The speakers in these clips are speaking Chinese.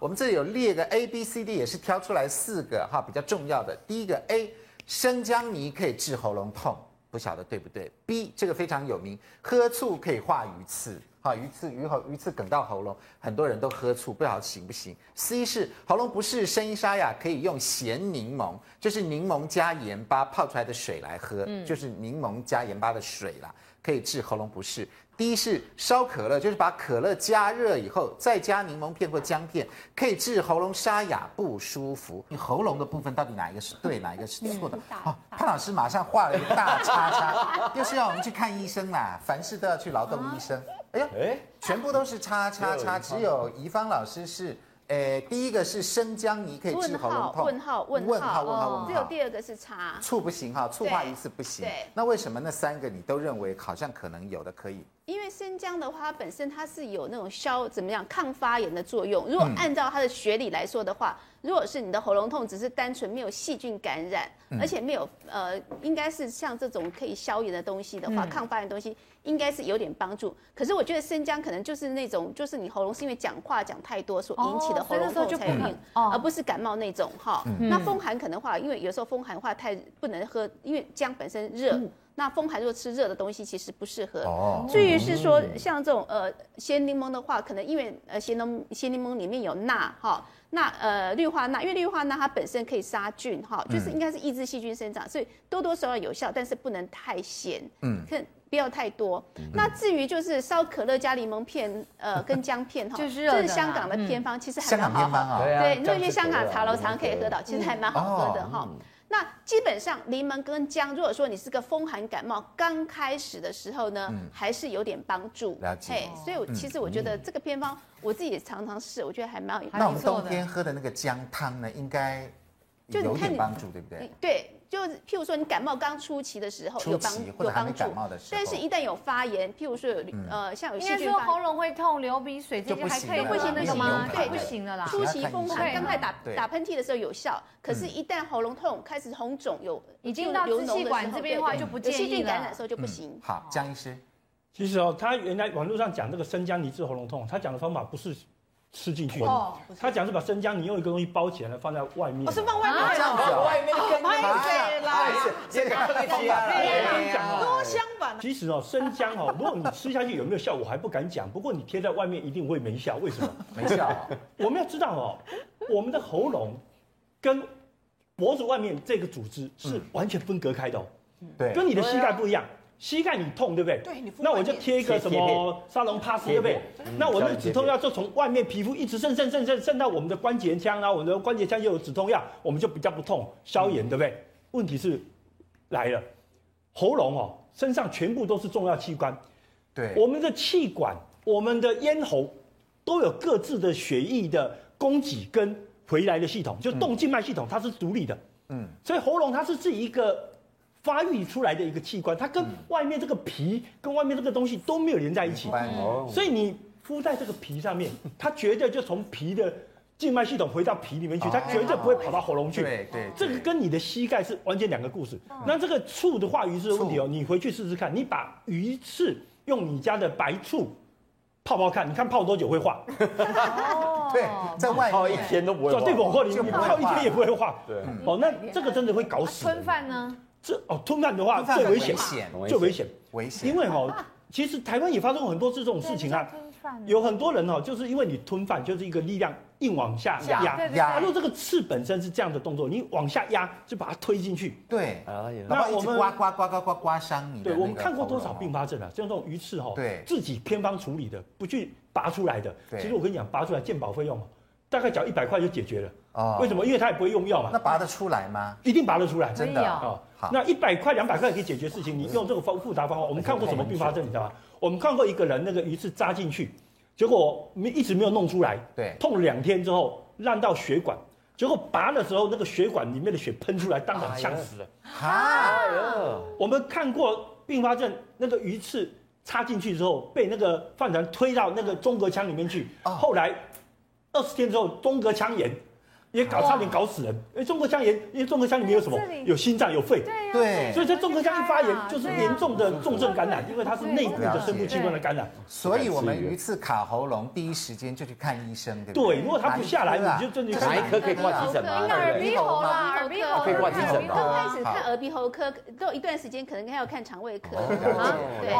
我们这里有列个 A、B、C、D，也是挑出来四个哈比较重要的。第一个 A，生姜泥可以治喉咙痛，不晓得对不对？B 这个非常有名，喝醋可以化鱼刺。哈，鱼刺鱼喉鱼刺梗到喉咙，很多人都喝醋，不晓得行不行？C 是喉咙不适、声音沙哑，可以用咸柠檬，就是柠檬加盐巴泡出来的水来喝，嗯、就是柠檬加盐巴的水啦，可以治喉咙不适。第一是烧可乐，就是把可乐加热以后，再加柠檬片或姜片，可以治喉咙沙哑不舒服。你喉咙的部分到底哪一个是对，哪一个是错的？哦，潘老师马上画了一个大叉叉，又是要我们去看医生啦，凡事都要去劳动医生。哎呀，哎，全部都是叉叉叉，只有怡芳老师是。诶，第一个是生姜泥可以治喉咙痛。问号问号问号问号问号。只有第二个是茶。醋不行哈，醋化一次不行。对。那为什么那三个你都认为好像可能有的可以？因为生姜的话，它本身它是有那种消怎么样抗发炎的作用。如果按照它的学理来说的话，如果是你的喉咙痛只是单纯没有细菌感染，而且没有呃，应该是像这种可以消炎的东西的话，抗发炎的东西。应该是有点帮助，可是我觉得生姜可能就是那种，就是你喉咙是因为讲话讲太多所引起的喉咙痛才有病，而不是感冒那种哈。那风寒可能的话，因为有时候风寒的话太不能喝，因为姜本身热，那风寒如果吃热的东西其实不适合。至于是说像这种呃鲜柠檬的话，可能因为呃鲜柠鲜柠檬里面有钠哈，那呃氯化钠，因为氯化钠它本身可以杀菌哈，就是应该是抑制细菌生长，所以多多少少有效，但是不能太咸。嗯，看。不要太多。那至于就是烧可乐加柠檬片，呃，跟姜片哈，就是这是香港的偏方，其实还蛮好喝。对，如果去香港茶楼常可以喝到，其实还蛮好喝的哈。那基本上柠檬跟姜，如果说你是个风寒感冒刚开始的时候呢，还是有点帮助。了解。所以，我其实我觉得这个偏方，我自己也常常试，我觉得还蛮有。那我们冬天喝的那个姜汤呢，应该有点帮助，对不对？对。就譬如说你感冒刚初期的时候有帮有帮助，但是一旦有发炎，譬如说有呃像有细菌，说喉咙会痛、流鼻水这些还可以不行那个吗？对，不行了啦。初期风寒刚开始打打喷嚏的时候有效，可是，一旦喉咙痛开始红肿有已经到支气管这边的话就不建议了。细菌感染的时候就不行。好，江医师，其实哦，他原来网络上讲这个生姜泥治喉咙痛，他讲的方法不是。吃进去哦，他讲是把生姜你用一个东西包起来，放在外面。我是放外面这样子，外面跟外面来，这个客气啊，多相反。其实哦，生姜哦，如果你吃下去有没有效，我还不敢讲。不过你贴在外面一定会没效，为什么？没效。我们要知道哦，我们的喉咙跟脖子外面这个组织是完全分隔开的哦，对，跟你的膝盖不一样。膝盖你痛对不对？对，那我就贴一个什么沙龙 pass 对不对？那我的止痛药就从外面皮肤一直渗渗渗渗渗到我们的关节腔，然后我们的关节腔又有止痛药，我们就比较不痛，消炎对不对？问题是来了，喉咙哦，身上全部都是重要器官，对，我们的气管、我们的咽喉都有各自的血液的供给跟回来的系统，就动静脉系统它是独立的，嗯，所以喉咙它是自己一个。发育出来的一个器官，它跟外面这个皮、跟外面这个东西都没有连在一起，所以你敷在这个皮上面，它绝对就从皮的静脉系统回到皮里面去，它绝对不会跑到喉咙去。对对，这个跟你的膝盖是完全两个故事。那这个醋的化鱼刺的问题哦，你回去试试看，你把鱼刺用你家的白醋泡泡看，你看泡多久会化？对，在外泡一天都不会化。对，我你你泡一天也不会化。对，哦，那这个真的会搞死。吞饭呢？这哦，吞饭的话最危险，最危险，危险。因为哦，其实台湾也发生过很多次这种事情啊。有很多人哦，就是因为你吞饭，就是一个力量硬往下压压。如果这个刺本身是这样的动作，你往下压就把它推进去。对，那我们刮刮刮刮刮刮伤你。对，我们看过多少并发症啊？像这种鱼刺哈，对，自己偏方处理的，不去拔出来的。其实我跟你讲，拔出来鉴保费用大概缴一百块就解决了。哦，为什么？因为他也不会用药嘛。那拔得出来吗？一定拔得出来，真的啊。那一百块、两百块可以解决事情，你用这个方复杂方法，我们看过什么并发症，你知道吗？我们看过一个人那个鱼刺扎进去，结果没一直没有弄出来，对，痛了两天之后烂到血管，结果拔的时候那个血管里面的血喷出来，当场呛死了。啊！我们看过并发症，那个鱼刺插进去之后被那个饭团推到那个中隔腔里面去，后来二十天之后中隔腔炎。也搞差点搞死人。哎，中隔腔炎，因为中隔腔里面有什么？有心脏，有肺。对。所以这中隔腔一发炎，就是严重的重症感染，因为它是内部的深部器官的感染。所以我们鱼刺卡喉咙，第一时间就去看医生，对不对？对，如果它不下来，你就真的哪一科可以挂急诊吗？耳鼻喉啦？耳鼻喉可以挂急诊吗？刚开始看耳鼻喉科，都一段时间可能还要看肠胃科。对。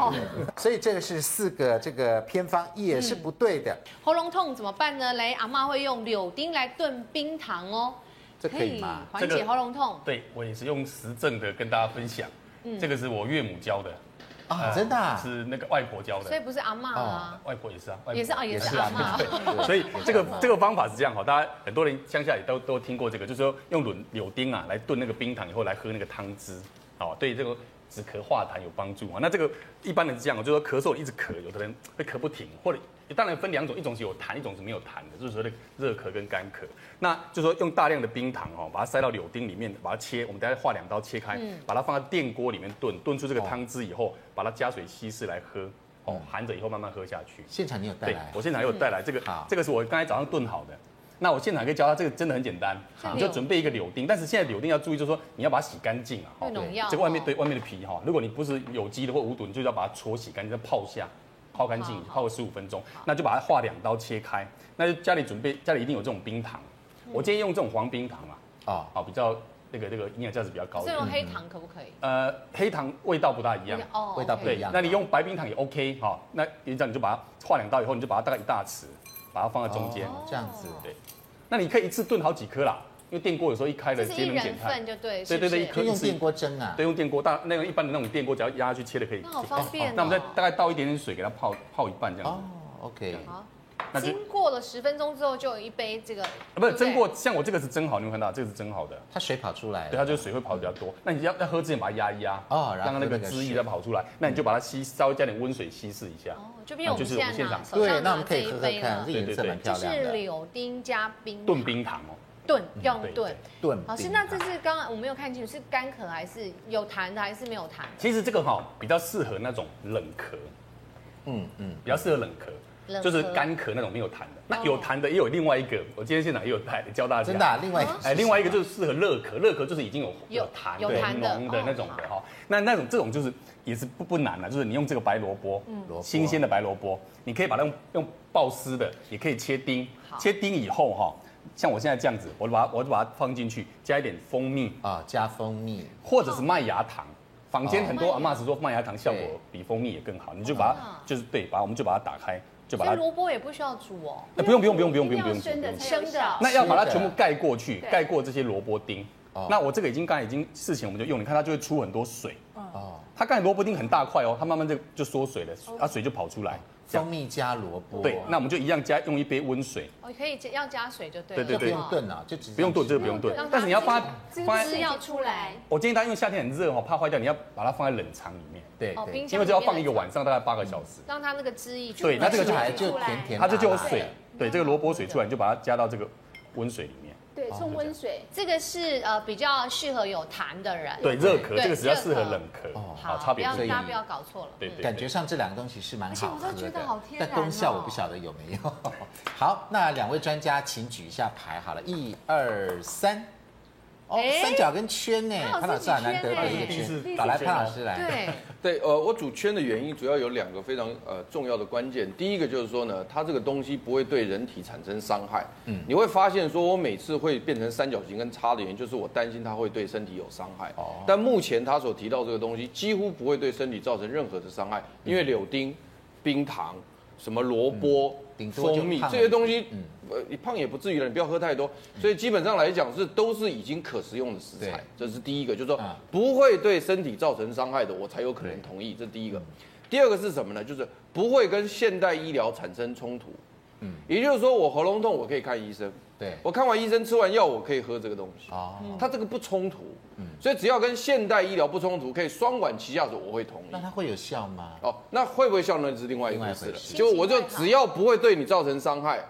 所以这个是四个这个偏方也是不对的。喉咙痛怎么办呢？来，阿妈会用柳丁来炖冰糖哦。这可以吗？缓解喉咙痛。对，我也是用实证的跟大家分享。这个是我岳母教的啊，真的是那个外婆教的，所以不是阿妈啊，外婆也是啊，也是啊，也是阿嬷。所以这个这个方法是这样哈，大家很多人乡下也都都听过这个，就是说用柳柳丁啊来炖那个冰糖以后来喝那个汤汁，好，对这个止咳化痰有帮助啊。那这个一般人是这样，就是说咳嗽一直咳，有的人会咳不停，或者。当然分两种，一种是有痰，一种是没有痰的，就是说的热咳跟干咳。那就是说用大量的冰糖哦，把它塞到柳丁里面，把它切，我们等下划两刀切开，把它放在电锅里面炖，炖出这个汤汁以后，把它加水稀释来喝，哦，含着以后慢慢喝下去。现场你有带来？我现场有带来这个，这个是我刚才早上炖好的。那我现场可以教他，这个真的很简单，你就准备一个柳丁，但是现在柳丁要注意，就是说你要把它洗干净啊，对，这个外面对外面的皮哈，如果你不是有机的或无毒，你就要把它搓洗干净，再泡下。泡干净，泡个十五分钟，那就把它划两刀切开。那就家里准备，家里一定有这种冰糖。我建议用这种黄冰糖啊，啊，好，比较那个那个营养价值比较高。这种黑糖可不可以？呃，黑糖味道不大一样，味道不一样。那你用白冰糖也 OK 哈。那这样你就把它划两刀以后，你就把它大概一大匙，把它放在中间，这样子。对。那你可以一次炖好几颗啦。因为电锅有时候一开了节能减碳，就对，对对对，可以用电锅蒸啊，对，用电锅大那个一般的那种电锅，只要压下去切的可以。那好方便。那我们再大概倒一点点水给它泡泡一半这样子。哦，OK。好。经过了十分钟之后，就有一杯这个。不是蒸过，像我这个是蒸好，你有看到这个是蒸好的，它水跑出来。对，它就水会跑的比较多。那你要要喝之前把它压一压，哦，让它那个汁液再跑出来。那你就把它稀稍微加点温水稀释一下。哦，就比如我们现在拿对，那我们可以喝喝看，这颜色蛮漂亮的。是柳丁加冰炖冰糖哦。炖用炖炖，老师，那这是刚刚我没有看清楚，是干咳还是有痰的，还是没有痰？其实这个哈比较适合那种冷咳，嗯嗯，比较适合冷咳，就是干咳那种没有痰的。那有痰的也有另外一个，我今天现场也有带教大家。真的，另外哎，另外一个就是适合热咳，热咳就是已经有有痰有痰浓的那种的哈。那那种这种就是也是不不难的，就是你用这个白萝卜，嗯，新鲜的白萝卜，你可以把它用用爆丝的，也可以切丁，切丁以后哈。像我现在这样子，我就把它，我就把它放进去，加一点蜂蜜啊，加蜂蜜，或者是麦芽糖。坊间很多阿妈是说麦芽糖效果比蜂蜜也更好，你就把它，就是对，把我们就把它打开，就把它。萝卜也不需要煮哦。那不用不用不用不用不用不用生的生的。那要把它全部盖过去，盖过这些萝卜丁。那我这个已经刚才已经事前我们就用，你看它就会出很多水。哦。它刚才萝卜丁很大块哦，它慢慢就就缩水了，它水就跑出来。蜂蜜加萝卜，对，那我们就一样加，用一杯温水。哦，可以加，要加水就对。对对对，不用炖啊，就直接。不用炖，这个不用炖。但是你要放在，汁要出来。我建议大家因为夏天很热哦，怕坏掉，你要把它放在冷藏里面。对，因为这要放一个晚上，大概八个小时。让它那个汁液。对，那这个就还就甜甜，它这就有水。对，这个萝卜水出来，你就把它加到这个温水里面。对，冲温水，这个是呃比较适合有痰的人。对，热咳这个比较适合冷咳。哦，好，差别大家不要搞错了。对对。感觉上这两个东西是蛮好喝的，但功效我不晓得有没有。哦、好，那两位专家请举一下牌，好了，一二三。哦，三角跟圈呢？潘老师很难得的一个圈，打来潘老师来。对对，呃，我组圈的原因主要有两个非常呃重要的关键。第一个就是说呢，它这个东西不会对人体产生伤害。嗯，你会发现说，我每次会变成三角形跟叉的原因，就是我担心它会对身体有伤害。哦。但目前他所提到这个东西，几乎不会对身体造成任何的伤害，因为柳丁、冰糖、什么萝卜。蜂蜜这些东西，呃，你胖也不至于了，你不要喝太多。所以基本上来讲是都是已经可食用的食材，这是第一个，就是说不会对身体造成伤害的，我才有可能同意。这是第一个。第二个是什么呢？就是不会跟现代医疗产生冲突。嗯，也就是说，我喉咙痛，我可以看医生。对，我看完医生吃完药，我可以喝这个东西。哦，它这个不冲突。嗯，所以只要跟现代医疗不冲突，可以双管齐下的，我会同意。那它会有效吗？哦，那会不会效呢？是另外一回事了。就我就只要不会对你造成伤害，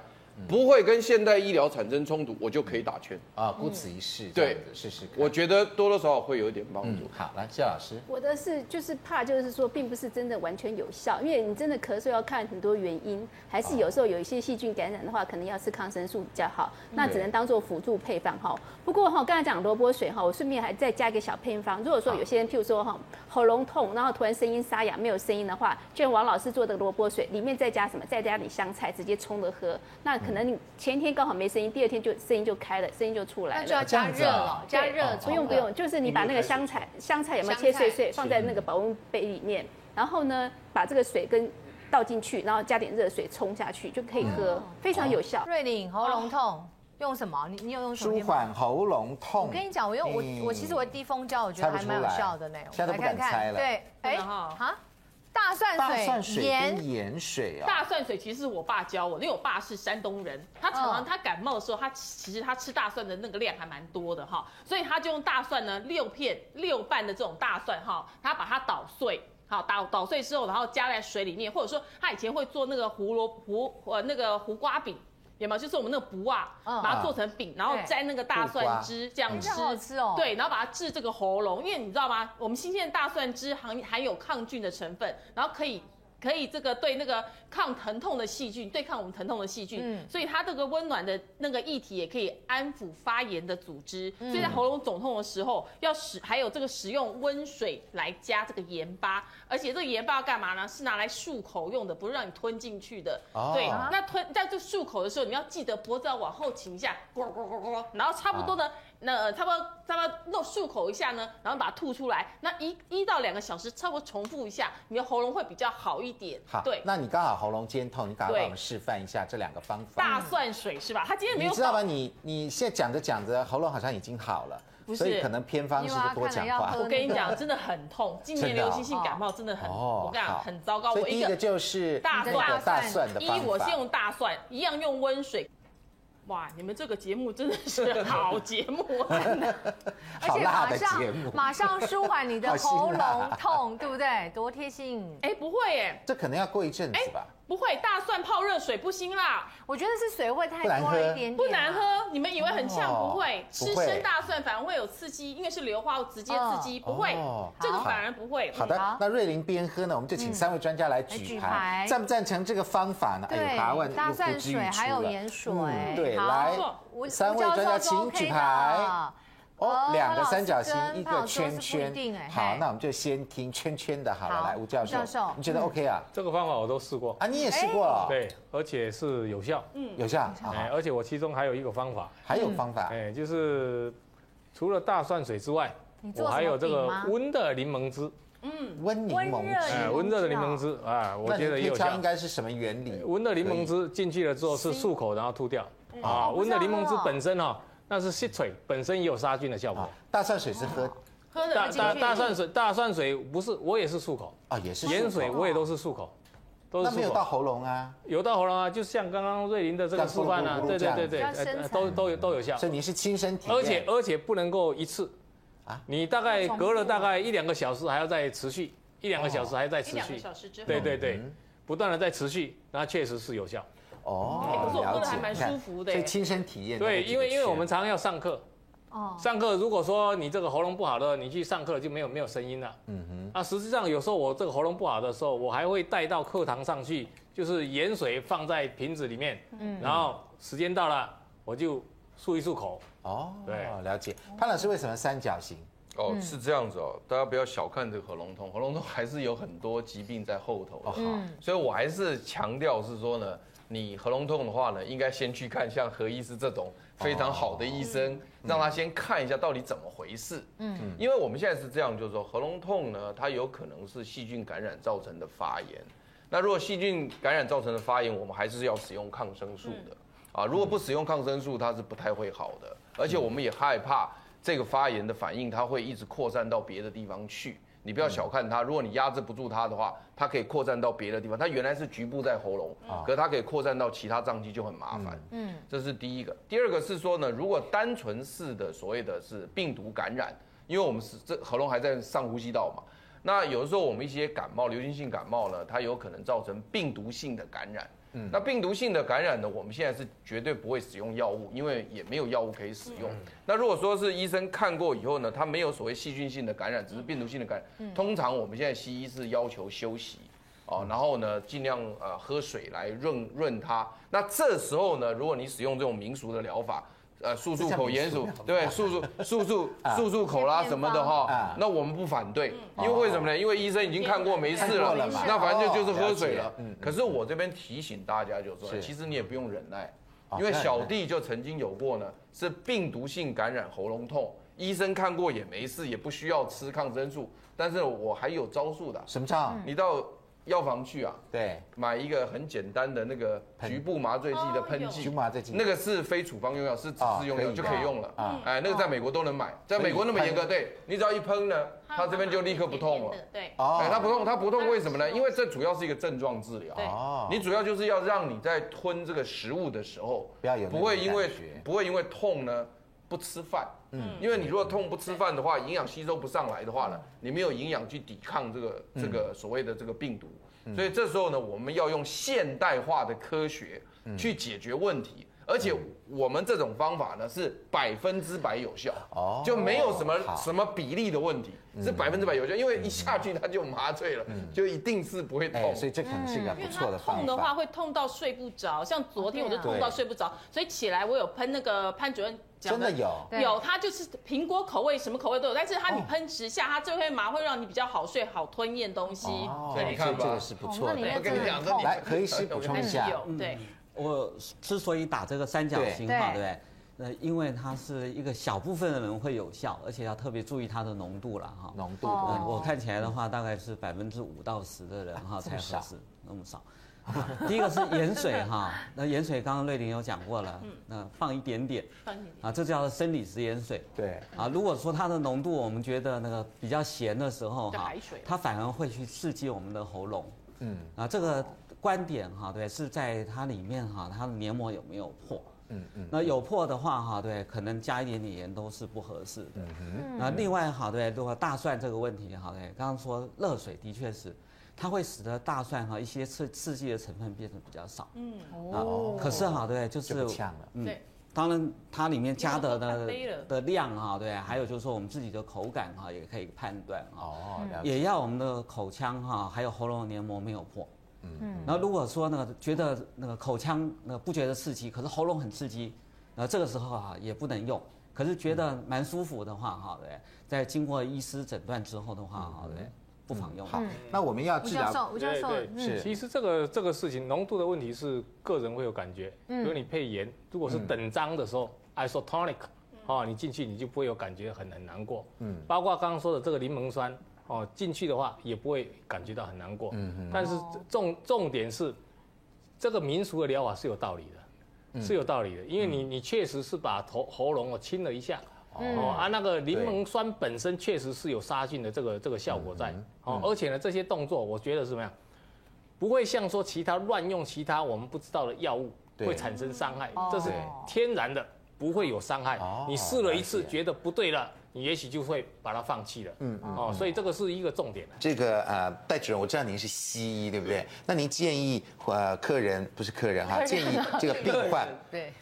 不会跟现代医疗产生冲突，我就可以打圈啊，顾此一试，对，试试。我觉得多多少少会有一点帮助。好，来谢老师，我的是就是怕就是说，并不是真的完全有效，因为你真的咳嗽要看很多原因，还是有时候有一些细菌感染的话，可能要吃抗生素比较好，那只能当做辅助配方哈。不过哈，刚才讲萝卜水哈，我顺便还再加一个小配方。如果说有些人譬如说哈喉咙痛，然后突然声音沙哑没有声音的话，就像王老师做的萝卜水，里面再加什么？再加点香菜，直接冲着喝。那可能你前一天刚好没声音，第二天就声音就开了，声音就出来了。那就要加热了，加热。不用不用，就是你把那个香菜，香菜有没有切碎碎，放在那个保温杯里面，然后呢，把这个水跟倒进去，然后加点热水冲下去就可以喝，非常有效。瑞麟喉咙痛用什么？你你有用什么？舒缓喉咙痛。我跟你讲，我用我我其实我滴蜂胶，我觉得还蛮有效的呢。现在都不敢猜了。对，哎，哈。大蒜水、大蒜水跟盐水啊，大蒜水其实是我爸教我，因为我爸是山东人，他常常他感冒的时候，他其实他吃大蒜的那个量还蛮多的哈，所以他就用大蒜呢六片六瓣的这种大蒜哈，他把它捣碎，好捣捣碎之后，然后加在水里面，或者说他以前会做那个胡萝胡呃那个胡瓜饼。有没有？就是我们那个卜啊，把它做成饼，然后沾那个大蒜汁这样吃，好吃哦。对，然后把它治这个喉咙，因为你知道吗？我们新鲜的大蒜汁含含有抗菌的成分，然后可以。可以这个对那个抗疼痛的细菌，对抗我们疼痛的细菌，嗯，所以它这个温暖的那个液体也可以安抚发炎的组织，嗯，所以在喉咙肿痛的时候要使还有这个使用温水来加这个盐巴，而且这个盐巴要干嘛呢？是拿来漱口用的，不是让你吞进去的。哦，对，那吞在这漱口的时候，你要记得脖子要往后倾一下，咕咕咕咕，然后差不多的。啊那差不多差不多弄漱口一下呢，然后把它吐出来。那一一到两个小时，差不多重复一下，你的喉咙会比较好一点。好，对。那你刚好喉咙尖痛，你赶快帮我们示范一下这两个方法。大蒜水是吧？他今天没有。你知道吗？你你现在讲着讲着，喉咙好像已经好了，不是，所以可能偏方是多讲话。我 跟你讲，真的很痛。今年流行性感冒真的很，哦我跟你讲很糟糕。所以第一个就是大蒜大蒜的方法。一，我先用大蒜，一样用温水。哇，你们这个节目真的是好节目，真的，而且马上马上舒缓你的 喉咙痛，对不对？多贴心！哎，不会耶，这可能要过一阵子吧。不会，大蒜泡热水不辛辣。我觉得是水会太多一点点，不难喝。你们以为很呛？不会，吃生大蒜反而会有刺激，因为是硫化物直接刺激，不会。这个反而不会。好的，那瑞麟边喝呢，我们就请三位专家来举牌，赞不赞成这个方法呢？对，大蒜水还有盐水。对，来，三位专家请举牌。哦，两个三角形，一个圈圈。好，那我们就先听圈圈的，好了。来，吴教授，你觉得 OK 啊？这个方法我都试过啊，你也试过了？对，而且是有效，嗯，有效。哎，而且我其中还有一个方法，还有方法，哎，就是除了大蒜水之外，我还有这个温的柠檬汁。嗯，温柠檬汁，哎，温热的柠檬汁啊，我觉得有效。应该是什么原理？温的柠檬汁进去了之后是漱口，然后吐掉。啊，温的柠檬汁本身哈。那是吸水，本身也有杀菌的效果。大蒜水是喝，喝的。大大大蒜水，大蒜水不是，我也是漱口啊，也是。盐水我也都是漱口，都是漱口。那没有到喉咙啊？有到喉咙啊，就像刚刚瑞林的这个示范啊，对对对对，都都有都有效。所以你是亲身体验。而且而且不能够一次，啊，你大概隔了大概一两个小时还要再持续，一两个小时还要再持续。一两个小时之后。对对对，不断的在持续，那确实是有效。哦，了解。还蛮舒服的。所以亲身体验。对，因为因为我们常常要上课。哦，上课如果说你这个喉咙不好的，你去上课就没有没有声音了。嗯哼。啊，实际上有时候我这个喉咙不好的时候，我还会带到课堂上去，就是盐水放在瓶子里面，嗯，然后时间到了我就漱一漱口。哦，对，了解。潘老师为什么三角形？哦，是这样子哦，大家不要小看这个喉咙痛，喉咙痛还是有很多疾病在后头。哦，好，所以我还是强调是说呢，你喉咙痛的话呢，应该先去看像何医师这种。非常好的医生，让他先看一下到底怎么回事。嗯，因为我们现在是这样，就是说喉咙痛呢，它有可能是细菌感染造成的发炎。那如果细菌感染造成的发炎，我们还是要使用抗生素的。啊，如果不使用抗生素，它是不太会好的。而且我们也害怕这个发炎的反应，它会一直扩散到别的地方去。你不要小看它，如果你压制不住它的话，它可以扩散到别的地方。它原来是局部在喉咙，可是它可以扩散到其他脏器就很麻烦。嗯，这是第一个。第二个是说呢，如果单纯是的所谓的是病毒感染，因为我们是这喉咙还在上呼吸道嘛，那有的时候我们一些感冒、流行性感冒呢，它有可能造成病毒性的感染。嗯，那病毒性的感染呢，我们现在是绝对不会使用药物，因为也没有药物可以使用。那如果说是医生看过以后呢，他没有所谓细菌性的感染，只是病毒性的感染，通常我们现在西医是要求休息。哦，然后呢，尽量呃喝水来润润它。那这时候呢，如果你使用这种民俗的疗法，呃，漱漱口盐水，对，漱漱漱漱漱漱口啦什么的哈，那我们不反对，因为为什么呢？因为医生已经看过没事了，那反正就就是喝水了。可是我这边提醒大家就是说，其实你也不用忍耐，因为小弟就曾经有过呢，是病毒性感染喉咙痛，医生看过也没事，也不需要吃抗生素，但是我还有招数的。什么招？你到。药房去啊，对，买一个很简单的那个局部麻醉剂的喷剂，麻醉剂，那个是非处方用药，是只是用药就可以用了。啊，哎，那个在美国都能买，在美国那么严格，对，你只要一喷呢，它这边就立刻不痛了。对，哎，它不痛，它不痛，为什么呢？因为这主要是一个症状治疗。哦，你主要就是要让你在吞这个食物的时候，不要有不会因为不会因为痛呢不吃饭。嗯，因为你如果痛不吃饭的话，营养吸收不上来的话呢，你没有营养去抵抗这个这个所谓的这个病毒。所以这时候呢，我们要用现代化的科学去解决问题，而且我们这种方法呢是百分之百有效，哦，就没有什么什么比例的问题，是百分之百有效，因为一下去它就麻醉了，就一定是不会痛，所以这可能是一个不错的方法。痛的话会痛到睡不着，像昨天我就痛到睡不着，所以起来我有喷那个潘主任。真的有有，它就是苹果口味，什么口味都有。但是它你喷十下，它就会麻，会让你比较好睡、好吞咽东西。所以你看这个是不错的。我跟你讲，来，可以师补充一下。对，我之所以打这个三角形嘛，对不对？呃，因为它是一个小部分的人会有效，而且要特别注意它的浓度了哈。浓度，我看起来的话，大概是百分之五到十的人哈才合适，那么少。第一个是盐水哈，那盐水刚刚瑞玲有讲过了，嗯那放一点点，放一点点啊，这叫做生理食盐水。对啊，如果说它的浓度我们觉得那个比较咸的时候哈，它反而会去刺激我们的喉咙。嗯啊，这个观点哈，对，是在它里面哈，它的黏膜有没有破？嗯嗯，那有破的话哈，对，可能加一点点盐都是不合适的。嗯哼，那另外哈对，如果大蒜这个问题好对，刚刚说热水的确是。它会使得大蒜哈一些刺刺激的成分变得比较少。嗯哦。可是哈对，就是嗯，当然它里面加的 的的量哈对，还有就是说我们自己的口感哈也可以判断哦，也要我们的口腔哈还有喉咙黏膜没有破。嗯嗯。然后如果说那个觉得那个口腔那个不觉得刺激，可是喉咙很刺激，那这个时候啊也不能用。可是觉得蛮舒服的话哈对，在经过医师诊断之后的话哈对。不妨用好，那我们要治疗。吴教授，是。其实这个这个事情浓度的问题是个人会有感觉。嗯。比如你配盐，如果是等张的时候，isotonic，哦，你进去你就不会有感觉很很难过。嗯。包括刚刚说的这个柠檬酸，哦，进去的话也不会感觉到很难过。嗯嗯。但是重重点是，这个民俗的疗法是有道理的，是有道理的，因为你你确实是把头喉咙哦清了一下。哦啊，那个柠檬酸本身确实是有杀菌的这个这个效果在，哦，而且呢，这些动作我觉得是怎么样，不会像说其他乱用其他我们不知道的药物会产生伤害，这是天然的，不会有伤害。你试了一次觉得不对了，你也许就会把它放弃了。嗯哦，所以这个是一个重点。这个呃，戴主任，我知道您是西医对不对？那您建议呃客人不是客人哈，建议这个病 患对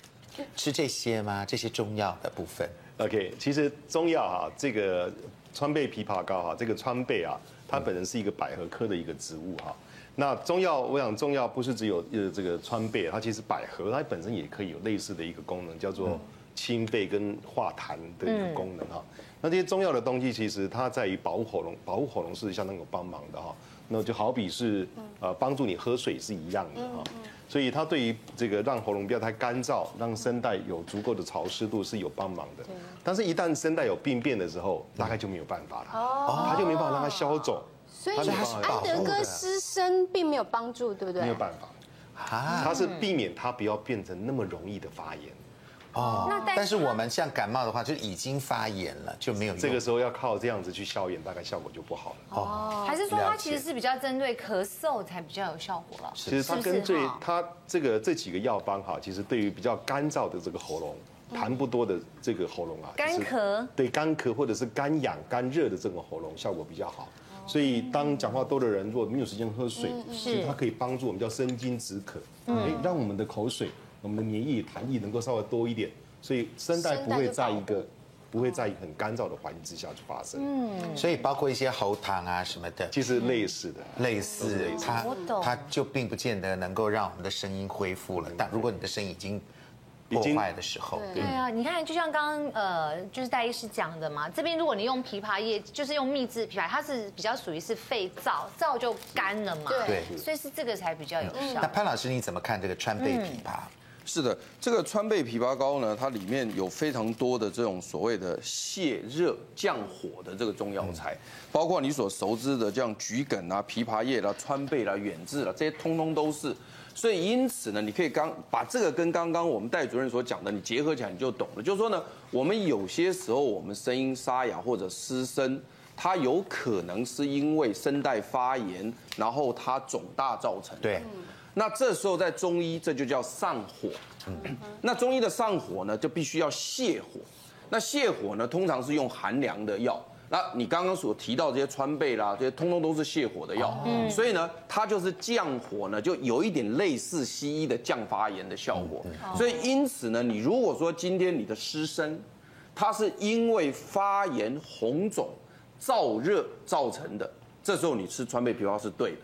吃这些吗？这些中药的部分？OK，其实中药哈，这个川贝枇杷膏哈，这个川贝啊，它本身是一个百合科的一个植物哈。那中药，我想中药不是只有呃这个川贝，它其实百合它本身也可以有类似的一个功能，叫做清肺跟化痰的一个功能哈。那这些中药的东西，其实它在于保护喉咙，保护喉咙是相当有帮忙的哈。那就好比是呃帮助你喝水是一样的哈。所以它对于这个让喉咙不要太干燥，让声带有足够的潮湿度是有帮忙的。但是，一旦声带有病变的时候，大概就没有办法了。哦，它就没办法让它消肿。所以，安德哥失声并没有帮助，对不对？没有办法。啊，它是避免它不要变成那么容易的发炎。哦，那但是我们像感冒的话，就已经发炎了，就没有用。这个时候要靠这样子去消炎，大概效果就不好了。哦，还是说它其实是比较针对咳嗽才比较有效果了？其实它跟最它这个这几个药方哈，其实对于比较干燥的这个喉咙，痰不多的这个喉咙啊，干咳，对干咳或者是干痒、干热的这种喉咙效果比较好。所以当讲话多的人，如果没有时间喝水，其实它可以帮助我们叫生津止渴，哎，让我们的口水、我们的黏液、痰液能够稍微多一点，所以声带不会在一个。不会在很干燥的环境之下去发生，嗯，所以包括一些喉糖啊什么的，其实类似的，类似，它它就并不见得能够让我们的声音恢复了。但如果你的声音已经破坏的时候，对。啊，你看，就像刚刚呃，就是戴医师讲的嘛，这边如果你用枇杷叶，就是用秘制枇杷，它是比较属于是肺燥，燥就干了嘛，对，所以是这个才比较有效。那潘老师你怎么看这个川贝枇杷？是的，这个川贝枇杷膏呢，它里面有非常多的这种所谓的泻热降火的这个中药材，包括你所熟知的像桔梗啊、枇杷叶啦、川贝啦、远志啦，这些通通都是。所以因此呢，你可以刚把这个跟刚刚我们戴主任所讲的，你结合起来你就懂了。就是说呢，我们有些时候我们声音沙哑或者失声，它有可能是因为声带发炎，然后它肿大造成的。对。那这时候在中医，这就叫上火。那中医的上火呢，就必须要泻火。那泻火呢，通常是用寒凉的药。那你刚刚所提到这些川贝啦，这些通通都是泻火的药。嗯所以呢，它就是降火呢，就有一点类似西医的降发炎的效果。所以因此呢，你如果说今天你的失声，它是因为发炎红肿燥热造成的，这时候你吃川贝枇杷是对的。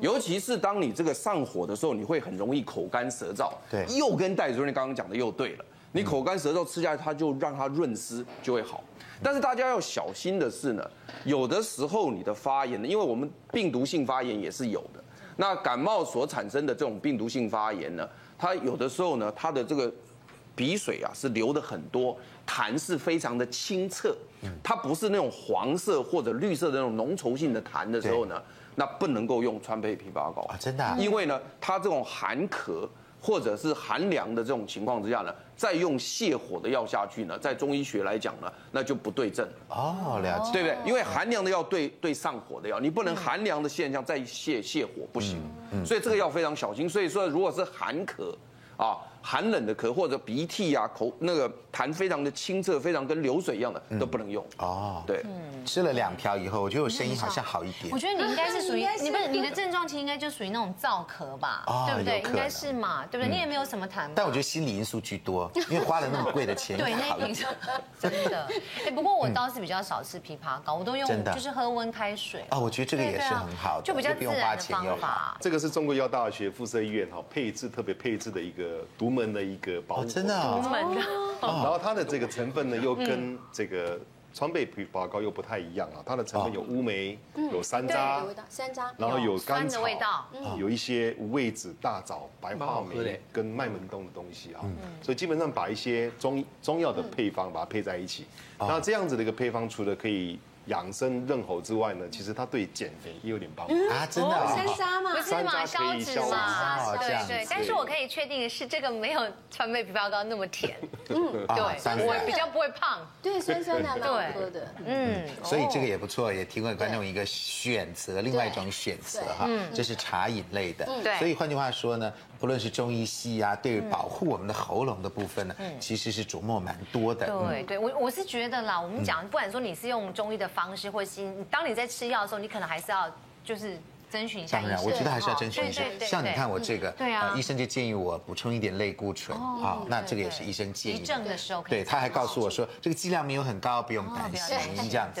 尤其是当你这个上火的时候，你会很容易口干舌燥。对，又跟戴主任刚刚讲的又对了。你口干舌燥吃下去，它就让它润湿就会好。但是大家要小心的是呢，有的时候你的发炎呢，因为我们病毒性发炎也是有的。那感冒所产生的这种病毒性发炎呢，它有的时候呢，它的这个鼻水啊是流的很多，痰是非常的清澈，它不是那种黄色或者绿色的那种浓稠性的痰的时候呢。那不能够用川贝枇杷膏。啊，真的，因为呢，它这种寒咳或者是寒凉的这种情况之下呢，再用泻火的药下去呢，在中医学来讲呢，那就不对症哦，了解，对不对？因为寒凉的药对对上火的药，你不能寒凉的现象再泻泻火不行，所以这个药非常小心。所以说，如果是寒咳啊。寒冷的咳或者鼻涕啊，口那个痰非常的清澈，非常跟流水一样的都不能用哦。对，吃了两条以后，我觉得我声音好像好一点。我觉得你应该是属于你不是你的症状其实应该就属于那种燥咳吧，对不对？应该是嘛，对不对？你也没有什么痰。但我觉得心理因素居多，因为花了那么贵的钱。对，那一瓶真的。哎，不过我倒是比较少吃枇杷膏，我都用就是喝温开水。啊，我觉得这个也是很好，就比较自然的方法。这个是中国药大学附设医院哈配置特别配置的一个独门的一个。哦，真的啊！然后它的这个成分呢，又跟这个川贝枇杷膏又不太一样啊。它的成分有乌梅，有山楂，山楂，然后有甘草，有一些五味子、大枣、白话梅跟麦门冬的东西啊。所以基本上把一些中中药的配方把它配在一起。那这样子的一个配方，除了可以。养生润喉之外呢，其实它对减肥也有点帮助啊！真的，山楂吗？不是嘛，消脂嘛，对对。但是我可以确定的是，这个没有川贝枇杷膏那么甜。嗯，对，我比较不会胖。对，酸酸的，蛮好喝的。嗯，所以这个也不错，也提供给观众一个选择，另外一种选择哈。这是茶饮类的。对。所以换句话说呢，不论是中医西医啊，对于保护我们的喉咙的部分呢，其实是琢磨蛮多的。对对，我我是觉得啦，我们讲，不管说你是用中医的方式或新，当你在吃药的时候，你可能还是要就是征询一下。当然，我觉得还是要征询一下。像你看我这个，对啊，医生就建议我补充一点类固醇啊，那这个也是医生建议。急症的时候，对，他还告诉我说，这个剂量没有很高，不用担心这样子。